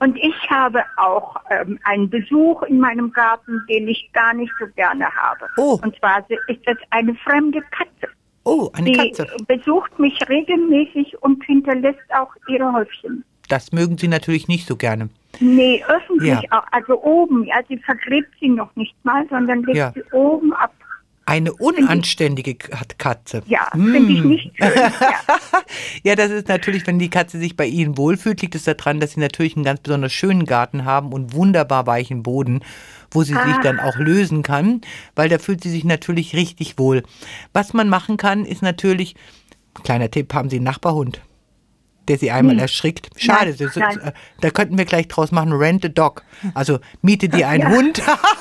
Und ich habe auch ähm, einen Besuch in meinem Garten, den ich gar nicht so gerne habe. Oh. Und zwar ist das eine fremde Katze. Oh, eine Die Katze. besucht mich regelmäßig und hinterlässt auch ihre Häufchen. Das mögen Sie natürlich nicht so gerne. Nee, öffentlich Ja. auch. Also oben. Ja, sie vergräbt sie noch nicht mal, sondern legt Ja. sie oben ab. Eine unanständige Kat- Katze. Ja, Hm. finde ich nicht schön. ja. Ja, das ist natürlich, wenn die Katze sich bei Ihnen wohlfühlt, liegt es daran, dass Sie natürlich einen ganz besonders schönen Garten haben und wunderbar weichen Boden, wo sie sich Ah. dann auch lösen kann, weil da fühlt sie sich natürlich richtig wohl. Was man machen kann, ist natürlich, kleiner Tipp, haben Sie einen Nachbarhund, der Sie einmal erschrickt. Schade, Nein, nein. äh, da könnten wir gleich draus machen, rent a dog. Also miete dir einen Hund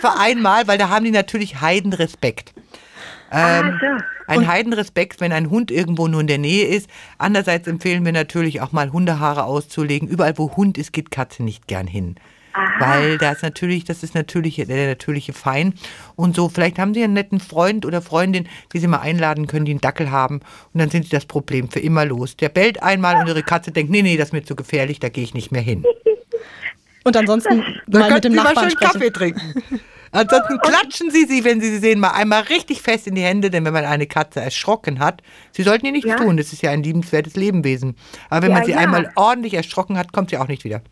für einmal, weil da haben die natürlich Heidenrespekt. Ähm, Ah, so. ein Heidenrespekt, wenn ein Hund irgendwo nur in der Nähe ist. Andererseits empfehlen wir natürlich auch mal Hundehaare auszulegen. Überall, wo Hund ist, geht Katze nicht gern hin. Weil da ist natürlich, das ist natürlich der, der natürliche Feind. Und so, vielleicht haben Sie einen netten Freund oder Freundin, die Sie mal einladen können, die einen Dackel haben. Und dann sind Sie das Problem für immer los. Der bellt einmal und Ihre Katze denkt, nee, nee, das ist mir zu gefährlich, da gehe ich nicht mehr hin. Und ansonsten Dann mal mit dem Sie mal Nachbarn schön sprechen. Kaffee trinken. Ansonsten klatschen Sie sie, wenn Sie sie sehen, mal einmal richtig fest in die Hände, denn wenn man eine Katze erschrocken hat, Sie sollten ihr nichts Ja. tun, das ist ja ein liebenswertes Lebewesen. Aber wenn Ja, man sie ja. einmal ordentlich erschrocken hat, kommt sie auch nicht wieder.